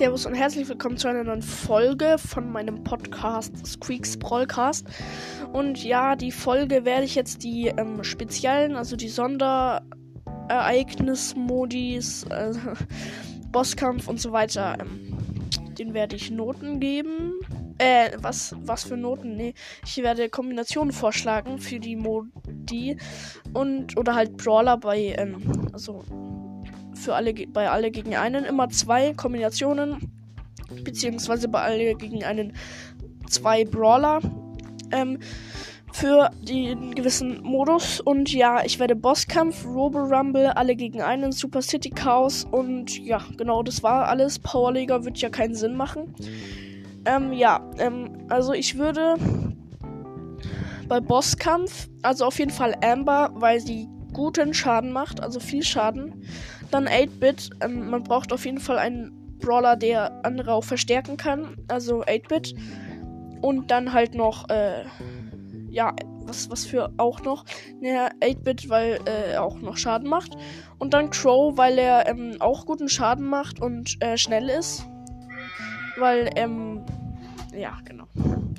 Servus und herzlich willkommen zu einer neuen Folge von meinem Podcast Squeaks Broadcast. Und ja, die Folge werde ich jetzt die ähm, speziellen, also die Sonderereignis-Modis, äh, Bosskampf und so weiter, ähm, den werde ich Noten geben. Äh, was, was für Noten? Nee, ich werde Kombinationen vorschlagen für die Modi und oder halt Brawler bei, ähm, also für alle bei alle gegen einen immer zwei Kombinationen, beziehungsweise bei alle gegen einen zwei Brawler. Ähm, für den gewissen Modus. Und ja, ich werde Bosskampf, Robo Rumble, alle gegen einen, Super City Chaos und ja, genau, das war alles. Powerleague wird ja keinen Sinn machen. Ähm, ja, ähm, also ich würde bei Bosskampf, also auf jeden Fall Amber, weil sie guten Schaden macht, also viel Schaden. Dann 8-Bit. Ähm, man braucht auf jeden Fall einen Brawler, der andere auch verstärken kann. Also 8-Bit. Und dann halt noch, äh, ja, was, was für auch noch? Naja, 8-Bit, weil äh, er auch noch Schaden macht. Und dann Crow, weil er ähm, auch guten Schaden macht und äh, schnell ist. Weil, ähm, ja, genau.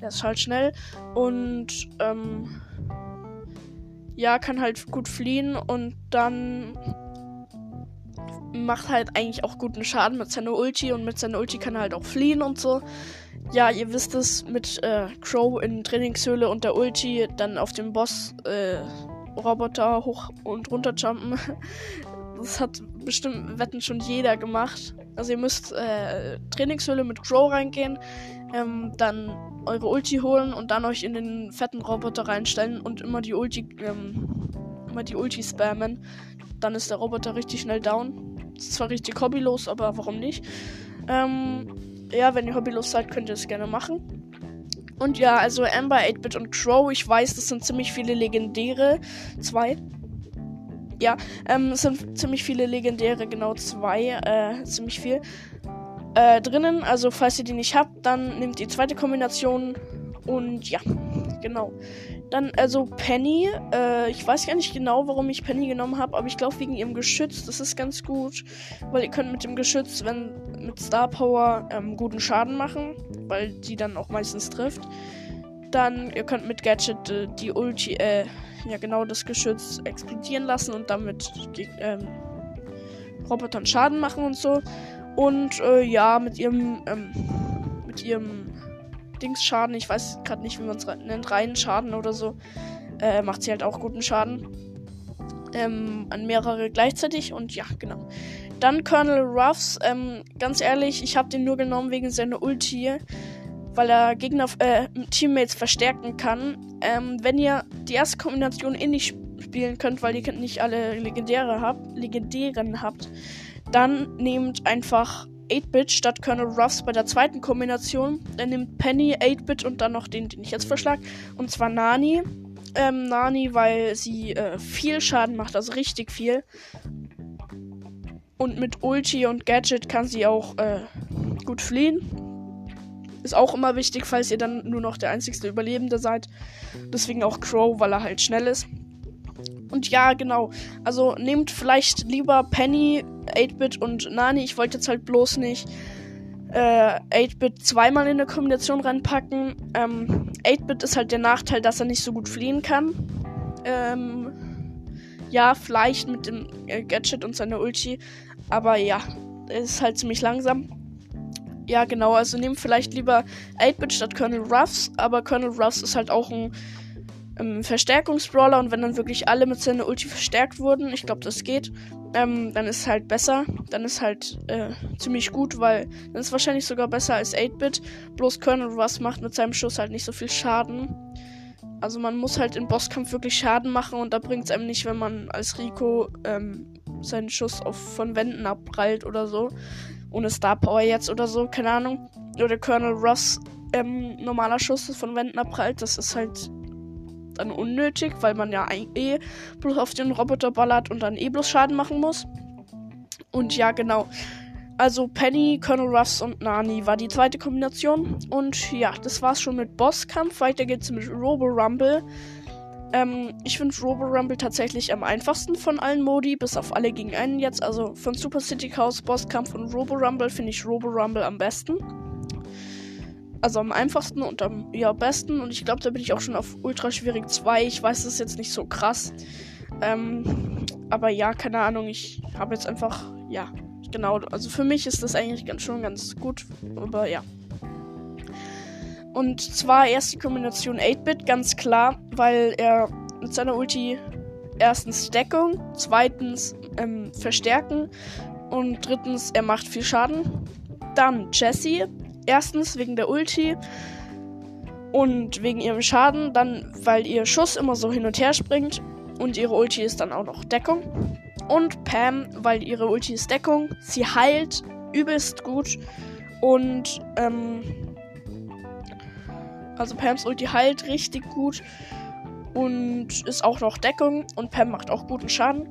Er ist halt schnell. Und, ähm, ja, kann halt gut fliehen und dann macht halt eigentlich auch guten Schaden mit seiner Ulti und mit seiner Ulti kann er halt auch fliehen und so. Ja, ihr wisst es, mit äh, Crow in Trainingshöhle und der Ulti dann auf dem Boss äh, Roboter hoch und runter jumpen. Das hat bestimmt Wetten schon jeder gemacht. Also ihr müsst äh, Trainingshöhle mit Crow reingehen, ähm, dann eure Ulti holen und dann euch in den fetten Roboter reinstellen und immer die Ulti, ähm, immer die Ulti spammen. Dann ist der Roboter richtig schnell down. Zwar richtig hobbylos, aber warum nicht? Ähm, ja, wenn ihr hobbylos seid, könnt ihr es gerne machen. Und ja, also Amber, 8-Bit und Crow, ich weiß, das sind ziemlich viele legendäre. Zwei. Ja, ähm, es sind ziemlich viele legendäre, genau zwei, äh, ziemlich viel. Äh, drinnen, also falls ihr die nicht habt, dann nehmt die zweite Kombination und ja, genau. Dann, also Penny. Äh, ich weiß gar nicht genau, warum ich Penny genommen habe, aber ich glaube wegen ihrem Geschütz. Das ist ganz gut, weil ihr könnt mit dem Geschütz, wenn mit Star Power, ähm, guten Schaden machen, weil die dann auch meistens trifft. Dann, ihr könnt mit Gadget äh, die Ulti, äh, ja genau das Geschütz explodieren lassen und damit ähm, Robotern Schaden machen und so. Und äh, ja, mit ihrem, ähm, mit ihrem Dingsschaden. Ich weiß gerade nicht, wie man es nennt. Reinen Schaden oder so. Äh, macht sie halt auch guten Schaden. Ähm, an mehrere gleichzeitig und ja, genau. Dann Colonel Ruffs. Ähm, ganz ehrlich, ich habe den nur genommen wegen seiner Ulti. Weil er Gegner, äh, Teammates verstärken kann. Ähm, wenn ihr die erste Kombination eh nicht spielen könnt, weil ihr nicht alle Legendäre habt, Legendären habt, dann nehmt einfach 8-Bit statt Colonel Ruffs bei der zweiten Kombination. Er nimmt Penny, 8-Bit und dann noch den, den ich jetzt verschlag. Und zwar Nani. Ähm, Nani, weil sie äh, viel Schaden macht, also richtig viel. Und mit Ulti und Gadget kann sie auch äh, gut fliehen. Ist auch immer wichtig, falls ihr dann nur noch der einzigste Überlebende seid. Deswegen auch Crow, weil er halt schnell ist. Und ja, genau. Also nehmt vielleicht lieber Penny, 8-Bit und Nani. Ich wollte jetzt halt bloß nicht äh, 8-Bit zweimal in eine Kombination reinpacken. Ähm, 8-Bit ist halt der Nachteil, dass er nicht so gut fliehen kann. Ähm, ja, vielleicht mit dem äh, Gadget und seiner Ulti. Aber ja, er ist halt ziemlich langsam. Ja, genau. Also nehmt vielleicht lieber 8-Bit statt Colonel Ruffs. Aber Colonel Ruffs ist halt auch ein ähm, Verstärkungsbrawler und wenn dann wirklich alle mit seiner Ulti verstärkt wurden, ich glaube, das geht, ähm, dann ist halt besser. Dann ist halt äh, ziemlich gut, weil dann ist wahrscheinlich sogar besser als 8-Bit. Bloß Colonel Russ macht mit seinem Schuss halt nicht so viel Schaden. Also man muss halt im Bosskampf wirklich Schaden machen und da bringt es einem nicht, wenn man als Rico ähm, seinen Schuss auf, von Wänden abprallt oder so. Ohne Star Power jetzt oder so, keine Ahnung. Oder Colonel Russ ähm, normaler Schuss von Wänden abprallt. Das ist halt dann unnötig, weil man ja eh bloß auf den Roboter ballert und dann eh bloß Schaden machen muss. Und ja, genau. Also Penny, Colonel Ruffs und Nani war die zweite Kombination. Und ja, das war's schon mit Bosskampf. Weiter geht's mit Robo Rumble. Ähm, ich finde Robo Rumble tatsächlich am einfachsten von allen Modi, bis auf alle gegen einen jetzt. Also von Super City Chaos, Bosskampf und Robo Rumble finde ich Robo Rumble am besten. Also am einfachsten und am ja, besten. Und ich glaube, da bin ich auch schon auf Ultra Schwierig 2. Ich weiß, das ist jetzt nicht so krass. Ähm, aber ja, keine Ahnung. Ich habe jetzt einfach, ja, genau. Also für mich ist das eigentlich ganz schon ganz gut. Aber ja. Und zwar erst die Kombination 8-Bit, ganz klar, weil er mit seiner Ulti erstens Deckung, zweitens ähm, Verstärken und drittens er macht viel Schaden. Dann Jessie, erstens wegen der Ulti und wegen ihrem Schaden, dann weil ihr Schuss immer so hin und her springt und ihre Ulti ist dann auch noch Deckung. Und Pam, weil ihre Ulti ist Deckung, sie heilt übelst gut und ähm, also Pams Ulti heilt richtig gut und ist auch noch Deckung und Pam macht auch guten Schaden.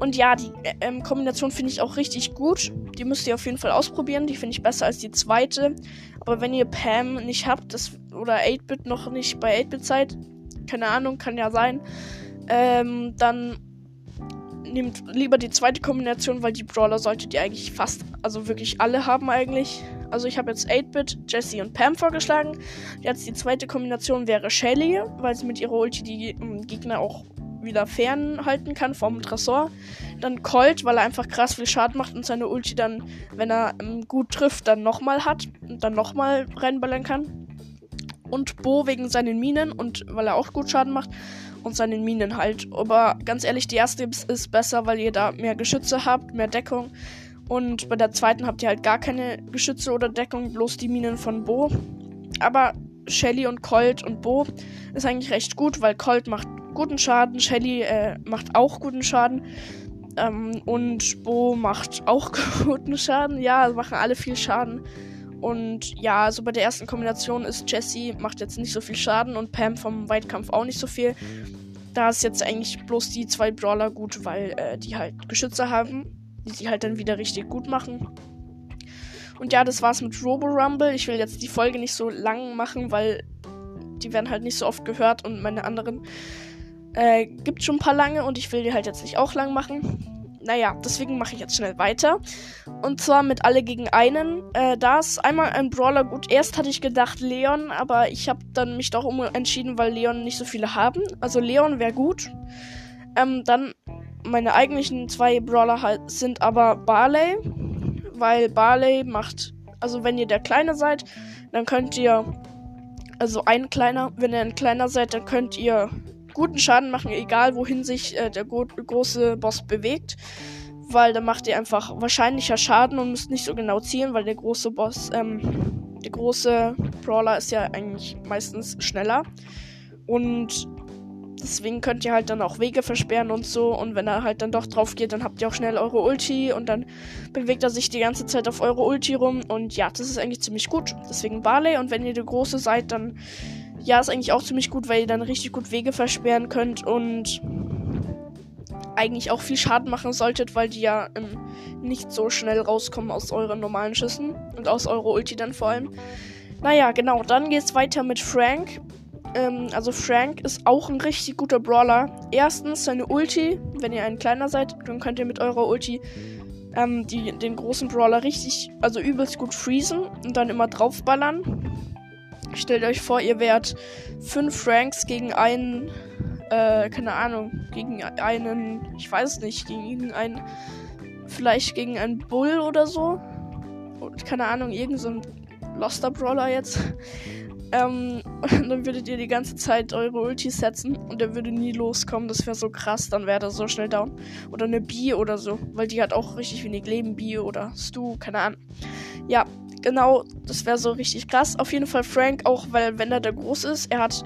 Und ja, die äh, ähm, Kombination finde ich auch richtig gut. Die müsst ihr auf jeden Fall ausprobieren. Die finde ich besser als die zweite. Aber wenn ihr Pam nicht habt, das, oder 8-Bit noch nicht bei 8-Bit seid, keine Ahnung, kann ja sein, ähm, dann nehmt lieber die zweite Kombination, weil die Brawler solltet ihr eigentlich fast, also wirklich alle haben eigentlich. Also ich habe jetzt 8-Bit, Jesse und Pam vorgeschlagen. Jetzt die zweite Kombination wäre Shelly, weil sie mit ihrer Ulti die um, Gegner auch wieder fernhalten kann vom Tresor. Dann Colt, weil er einfach krass viel Schaden macht und seine Ulti dann, wenn er ähm, gut trifft, dann nochmal hat und dann nochmal reinballern kann. Und Bo wegen seinen Minen und weil er auch gut Schaden macht und seinen Minen halt. Aber ganz ehrlich, die erste ist besser, weil ihr da mehr Geschütze habt, mehr Deckung. Und bei der zweiten habt ihr halt gar keine Geschütze oder Deckung, bloß die Minen von Bo. Aber Shelly und Colt und Bo ist eigentlich recht gut, weil Colt macht guten Schaden, Shelly äh, macht auch guten Schaden. Ähm, und Bo macht auch guten Schaden. Ja, machen alle viel Schaden. Und ja, also bei der ersten Kombination ist Jessie macht jetzt nicht so viel Schaden und Pam vom Weitkampf auch nicht so viel. Da ist jetzt eigentlich bloß die zwei Brawler gut, weil äh, die halt Geschütze haben, die sie halt dann wieder richtig gut machen. Und ja, das war's mit Robo Rumble. Ich will jetzt die Folge nicht so lang machen, weil die werden halt nicht so oft gehört und meine anderen äh, gibt schon ein paar lange und ich will die halt jetzt nicht auch lang machen naja, deswegen mache ich jetzt schnell weiter. Und zwar mit alle gegen einen. Äh, da ist einmal ein Brawler gut. Erst hatte ich gedacht Leon, aber ich habe dann mich doch umentschieden, weil Leon nicht so viele haben. Also Leon wäre gut. Ähm, dann meine eigentlichen zwei Brawler halt sind aber Barley, weil Barley macht, also wenn ihr der Kleine seid, dann könnt ihr, also ein kleiner, wenn ihr ein kleiner seid, dann könnt ihr guten Schaden machen, egal wohin sich äh, der große Boss bewegt. Weil dann macht ihr einfach wahrscheinlicher Schaden und müsst nicht so genau zielen, weil der große Boss, ähm, der große Brawler ist ja eigentlich meistens schneller. Und deswegen könnt ihr halt dann auch Wege versperren und so. Und wenn er halt dann doch drauf geht, dann habt ihr auch schnell eure Ulti und dann bewegt er sich die ganze Zeit auf eure Ulti rum. Und ja, das ist eigentlich ziemlich gut. Deswegen Barley. Und wenn ihr der Große seid, dann ja, ist eigentlich auch ziemlich gut, weil ihr dann richtig gut Wege versperren könnt und eigentlich auch viel Schaden machen solltet, weil die ja ähm, nicht so schnell rauskommen aus euren normalen Schüssen und aus eurer Ulti dann vor allem. Naja, genau, dann geht's weiter mit Frank. Ähm, also Frank ist auch ein richtig guter Brawler. Erstens seine Ulti, wenn ihr ein kleiner seid, dann könnt ihr mit eurer Ulti ähm, die, den großen Brawler richtig, also übelst gut freezen und dann immer draufballern. Stellt euch vor, ihr wärt 5 Franks gegen einen, äh, keine Ahnung, gegen einen, ich weiß nicht, gegen einen, vielleicht gegen einen Bull oder so. Und keine Ahnung, irgend so Loster Brawler jetzt. Ähm, dann würdet ihr die ganze Zeit eure Ulti setzen und der würde nie loskommen. Das wäre so krass, dann wäre er so schnell down. Oder eine Bee oder so, weil die hat auch richtig wenig Leben, Bee oder Stu, keine Ahnung. Ja, Genau, das wäre so richtig krass. Auf jeden Fall Frank, auch weil wenn er der groß ist, er hat,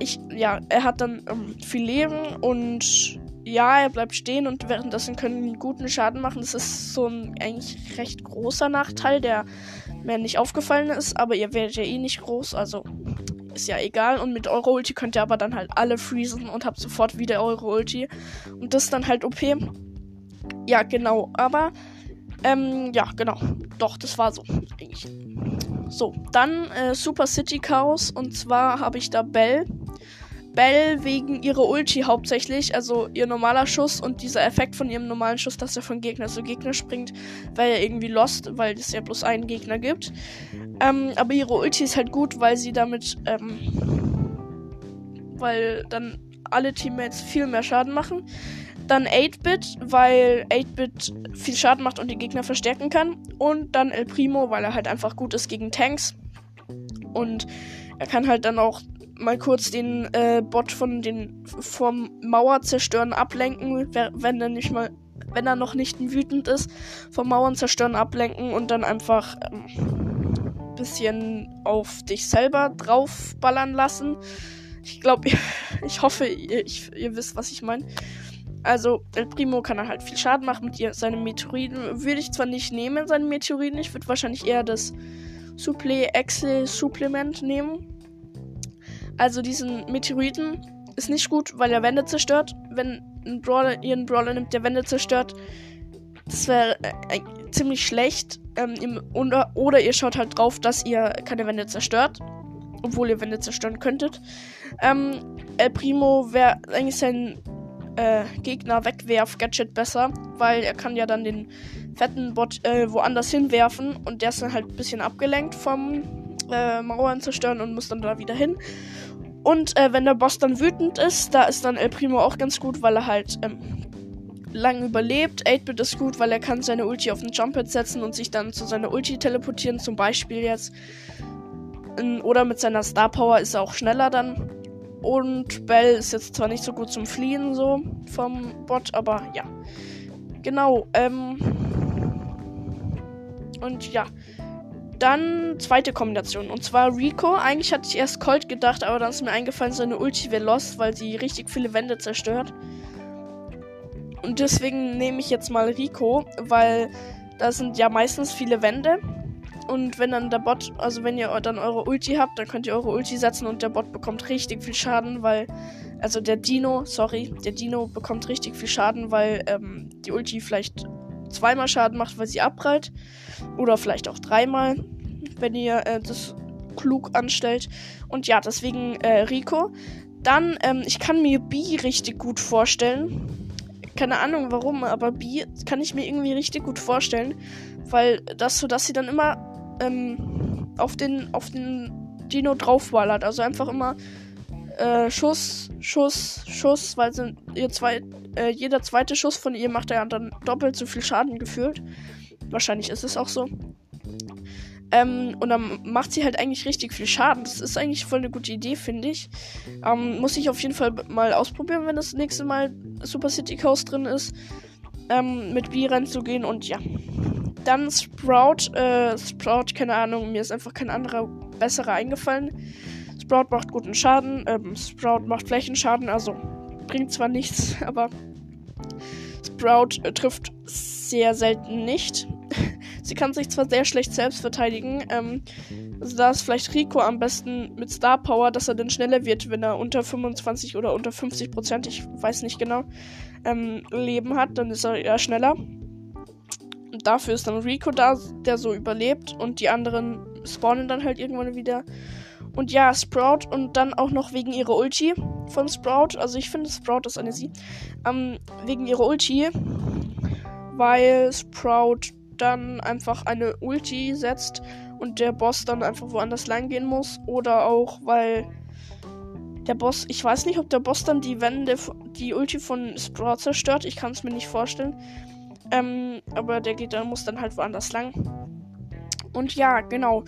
ich, ja, er hat dann ähm, viel Leben und ja, er bleibt stehen und währenddessen können guten Schaden machen. Das ist so ein eigentlich recht großer Nachteil, der mir nicht aufgefallen ist, aber ihr werdet ja eh nicht groß, also ist ja egal. Und mit eurer Ulti könnt ihr aber dann halt alle freezen und habt sofort wieder eure Ulti. Und das ist dann halt OP. Ja, genau. Aber ähm, ja, genau. Doch, das war so. Eigentlich. So, dann äh, Super City Chaos. Und zwar habe ich da Bell. Bell wegen ihrer Ulti hauptsächlich, also ihr normaler Schuss und dieser Effekt von ihrem normalen Schuss, dass er von Gegner zu Gegner springt, weil er irgendwie lost, weil es ja bloß einen Gegner gibt. Ähm, aber ihre Ulti ist halt gut, weil sie damit, ähm, weil dann alle Teammates viel mehr Schaden machen. Dann 8-Bit, weil 8-Bit viel Schaden macht und die Gegner verstärken kann. Und dann El Primo, weil er halt einfach gut ist gegen Tanks. Und er kann halt dann auch mal kurz den äh, Bot von den vom Mauer zerstören ablenken, wenn er nicht mal, wenn er noch nicht wütend ist, vom Mauern zerstören ablenken und dann einfach ähm, bisschen auf dich selber draufballern lassen. Ich glaube, ich hoffe, ihr, ich, ihr wisst, was ich meine. Also, El Primo kann er halt viel Schaden machen mit ihr, seinem Meteoriten. Würde ich zwar nicht nehmen, seinen Meteoriten. Ich würde wahrscheinlich eher das Supple Excel Supplement nehmen. Also, diesen Meteoriten ist nicht gut, weil er Wände zerstört. Wenn ein Brawler ihren Brawler nimmt, der Wände zerstört, das wäre äh, ziemlich schlecht. Ähm, oder, oder ihr schaut halt drauf, dass ihr keine Wände zerstört. Obwohl ihr Wände zerstören könntet. Ähm, El Primo wäre eigentlich sein äh, Gegner wegwerf-Gadget besser, weil er kann ja dann den fetten Bot äh, woanders hinwerfen und der ist dann halt ein bisschen abgelenkt vom äh, Mauern zerstören und muss dann da wieder hin. Und äh, wenn der Boss dann wütend ist, da ist dann El Primo auch ganz gut, weil er halt ähm, lang überlebt. 8-Bit ist gut, weil er kann seine Ulti auf den Jumphead setzen und sich dann zu seiner Ulti teleportieren, zum Beispiel jetzt. Oder mit seiner Star Power ist er auch schneller dann. Und Bell ist jetzt zwar nicht so gut zum Fliehen, so vom Bot, aber ja. Genau, ähm. Und ja. Dann zweite Kombination. Und zwar Rico. Eigentlich hatte ich erst Colt gedacht, aber dann ist mir eingefallen, seine Ulti wäre lost, weil sie richtig viele Wände zerstört. Und deswegen nehme ich jetzt mal Rico, weil da sind ja meistens viele Wände. Und wenn dann der Bot, also wenn ihr dann eure Ulti habt, dann könnt ihr eure Ulti setzen und der Bot bekommt richtig viel Schaden, weil, also der Dino, sorry, der Dino bekommt richtig viel Schaden, weil ähm, die Ulti vielleicht zweimal Schaden macht, weil sie abprallt. Oder vielleicht auch dreimal, wenn ihr äh, das klug anstellt. Und ja, deswegen äh, Rico. Dann, ähm, ich kann mir B richtig gut vorstellen. Keine Ahnung warum, aber B kann ich mir irgendwie richtig gut vorstellen. Weil das so, dass sie dann immer ähm, auf den auf den Dino draufballert. Also einfach immer äh, Schuss, Schuss, Schuss, weil sie, ihr zwei, äh, jeder zweite Schuss von ihr macht ja dann doppelt so viel Schaden gefühlt. Wahrscheinlich ist es auch so. Ähm, und dann macht sie halt eigentlich richtig viel Schaden. Das ist eigentlich voll eine gute Idee, finde ich. Ähm, muss ich auf jeden Fall mal ausprobieren, wenn das nächste Mal Super City Chaos drin ist. Ähm, mit B reinzugehen und ja. Dann Sprout. Äh, Sprout, keine Ahnung, mir ist einfach kein anderer besserer eingefallen. Sprout macht guten Schaden. Ähm, Sprout macht Flächenschaden, also bringt zwar nichts, aber Sprout äh, trifft sehr selten nicht. Sie kann sich zwar sehr schlecht selbst verteidigen. Ähm, also da ist vielleicht Rico am besten mit Star Power, dass er dann schneller wird, wenn er unter 25 oder unter 50 Prozent, ich weiß nicht genau, ähm, Leben hat. Dann ist er eher schneller. Und dafür ist dann Rico da, der so überlebt und die anderen spawnen dann halt irgendwann wieder. Und ja, Sprout und dann auch noch wegen ihrer Ulti von Sprout. Also ich finde Sprout ist eine sie. Ähm, wegen ihrer Ulti. Weil Sprout dann einfach eine Ulti setzt und der Boss dann einfach woanders lang gehen muss. Oder auch, weil der Boss, ich weiß nicht, ob der Boss dann die Wände, die Ulti von Sprout zerstört. Ich kann es mir nicht vorstellen. Ähm, aber der geht dann, muss dann halt woanders lang. Und ja, genau.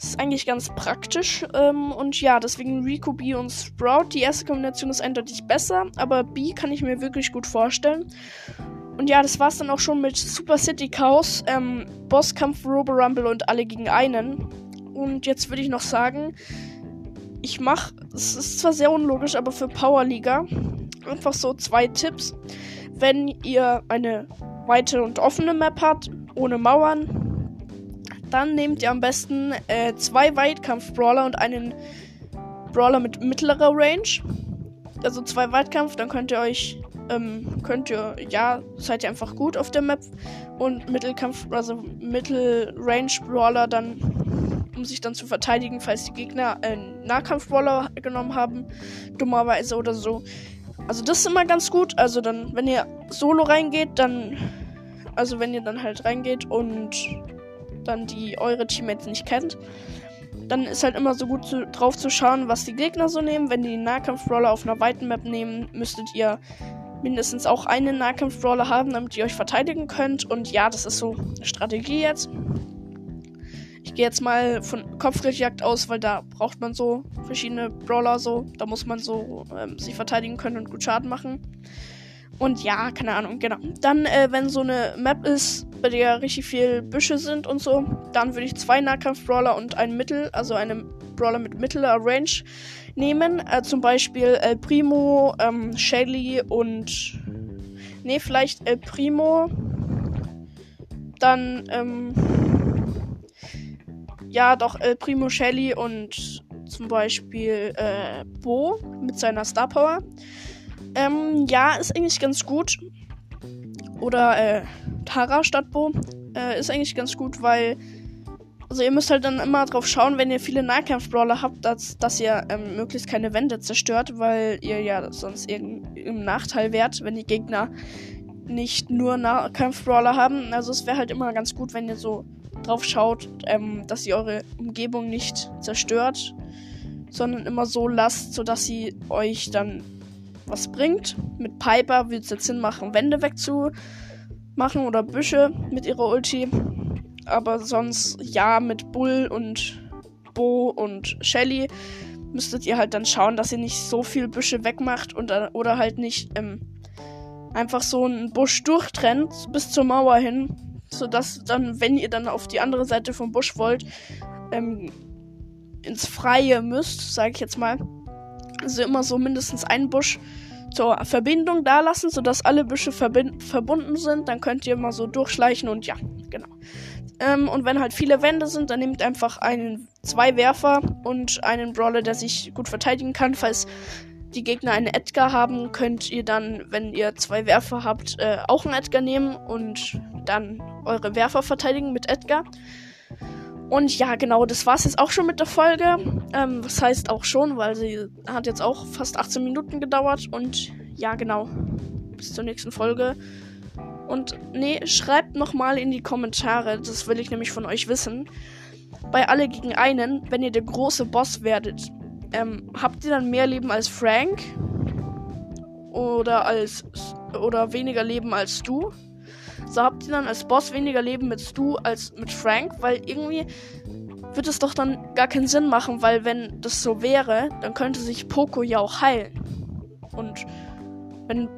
Das ist eigentlich ganz praktisch. Ähm, und ja, deswegen Rico, B und Sprout. Die erste Kombination ist eindeutig besser, aber B kann ich mir wirklich gut vorstellen. Und ja, das war's dann auch schon mit Super City Chaos, ähm, Bosskampf, Robo Rumble und alle gegen einen. Und jetzt würde ich noch sagen, ich mache, es ist zwar sehr unlogisch, aber für Power Liga einfach so zwei Tipps. Wenn ihr eine weite und offene Map hat, ohne Mauern, dann nehmt ihr am besten äh, zwei Weitkampf-Brawler und einen Brawler mit mittlerer Range. Also zwei Weitkampf, dann könnt ihr euch, ähm, könnt ihr, ja, seid ihr einfach gut auf der Map. Und Mittelkampf, also Mittelrange-Brawler, dann um sich dann zu verteidigen, falls die Gegner einen Nahkampf-Brawler genommen haben, dummerweise oder so. Also das ist immer ganz gut. Also dann, wenn ihr solo reingeht, dann, also wenn ihr dann halt reingeht und dann die eure Teammates nicht kennt, dann ist halt immer so gut zu, drauf zu schauen, was die Gegner so nehmen. Wenn die Nahkampf-Brawler auf einer weiten Map nehmen, müsstet ihr mindestens auch einen Nahkampf-Brawler haben, damit ihr euch verteidigen könnt. Und ja, das ist so eine Strategie jetzt. Ich gehe jetzt mal von Kopfgeldjagd aus, weil da braucht man so verschiedene Brawler so. Da muss man so ähm, sich verteidigen können und gut Schaden machen. Und ja, keine Ahnung, genau. Dann, äh, wenn so eine Map ist, bei der richtig viel Büsche sind und so, dann würde ich zwei Nahkampf-Brawler und einen Mittel, also einen Brawler mit mittlerer Range nehmen. Äh, zum Beispiel El Primo, ähm, Shelly und. Ne, vielleicht El Primo. Dann, ähm. Ja, doch, El Primo, Shelly und zum Beispiel äh, Bo mit seiner Star Power. Ähm, ja, ist eigentlich ganz gut. Oder äh, Tara statt Bo. Äh, ist eigentlich ganz gut, weil. Also ihr müsst halt dann immer drauf schauen, wenn ihr viele Nahkampf-Brawler habt, dass, dass ihr ähm, möglichst keine Wände zerstört, weil ihr ja sonst im Nachteil wärt, wenn die Gegner nicht nur Nahkampf-Brawler haben. Also es wäre halt immer ganz gut, wenn ihr so drauf schaut, ähm, dass ihr eure Umgebung nicht zerstört, sondern immer so lasst, sodass sie euch dann was bringt. Mit Piper würde es jetzt Sinn machen, Wände wegzumachen oder Büsche mit ihrer Ulti. Aber sonst, ja, mit Bull und Bo und Shelly müsstet ihr halt dann schauen, dass ihr nicht so viel Büsche wegmacht und, oder halt nicht ähm, einfach so einen Busch durchtrennt bis zur Mauer hin, sodass dann, wenn ihr dann auf die andere Seite vom Busch wollt, ähm, ins Freie müsst, sage ich jetzt mal. Also immer so mindestens einen Busch zur Verbindung da lassen, sodass alle Büsche verbunden sind. Dann könnt ihr mal so durchschleichen und ja, genau. Ähm, und wenn halt viele Wände sind, dann nehmt einfach einen, zwei Werfer und einen Brawler, der sich gut verteidigen kann. Falls die Gegner einen Edgar haben, könnt ihr dann, wenn ihr zwei Werfer habt, äh, auch einen Edgar nehmen und dann eure Werfer verteidigen mit Edgar. Und ja, genau, das war's jetzt auch schon mit der Folge. Ähm, was heißt auch schon, weil sie hat jetzt auch fast 18 Minuten gedauert. Und ja, genau. Bis zur nächsten Folge. Und nee, schreibt nochmal in die Kommentare, das will ich nämlich von euch wissen. Bei alle gegen einen, wenn ihr der große Boss werdet, ähm, habt ihr dann mehr Leben als Frank? Oder als oder weniger Leben als du? So habt ihr dann als Boss weniger Leben mit Stu als mit Frank, weil irgendwie wird es doch dann gar keinen Sinn machen, weil wenn das so wäre, dann könnte sich Poco ja auch heilen. Und wenn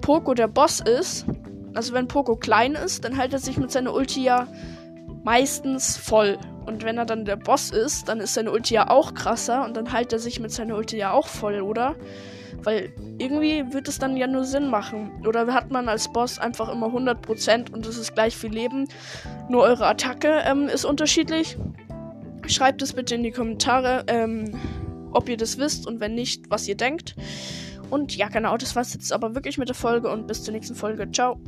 Poco der Boss ist, also wenn Poco klein ist, dann hält er sich mit seiner Ulti ja meistens voll. Und wenn er dann der Boss ist, dann ist seine Ulti ja auch krasser und dann hält er sich mit seiner Ulti ja auch voll, oder? Weil irgendwie wird es dann ja nur Sinn machen. Oder hat man als Boss einfach immer 100% und es ist gleich viel Leben. Nur eure Attacke ähm, ist unterschiedlich. Schreibt es bitte in die Kommentare, ähm, ob ihr das wisst und wenn nicht, was ihr denkt. Und ja, genau, das war's jetzt aber wirklich mit der Folge und bis zur nächsten Folge. Ciao.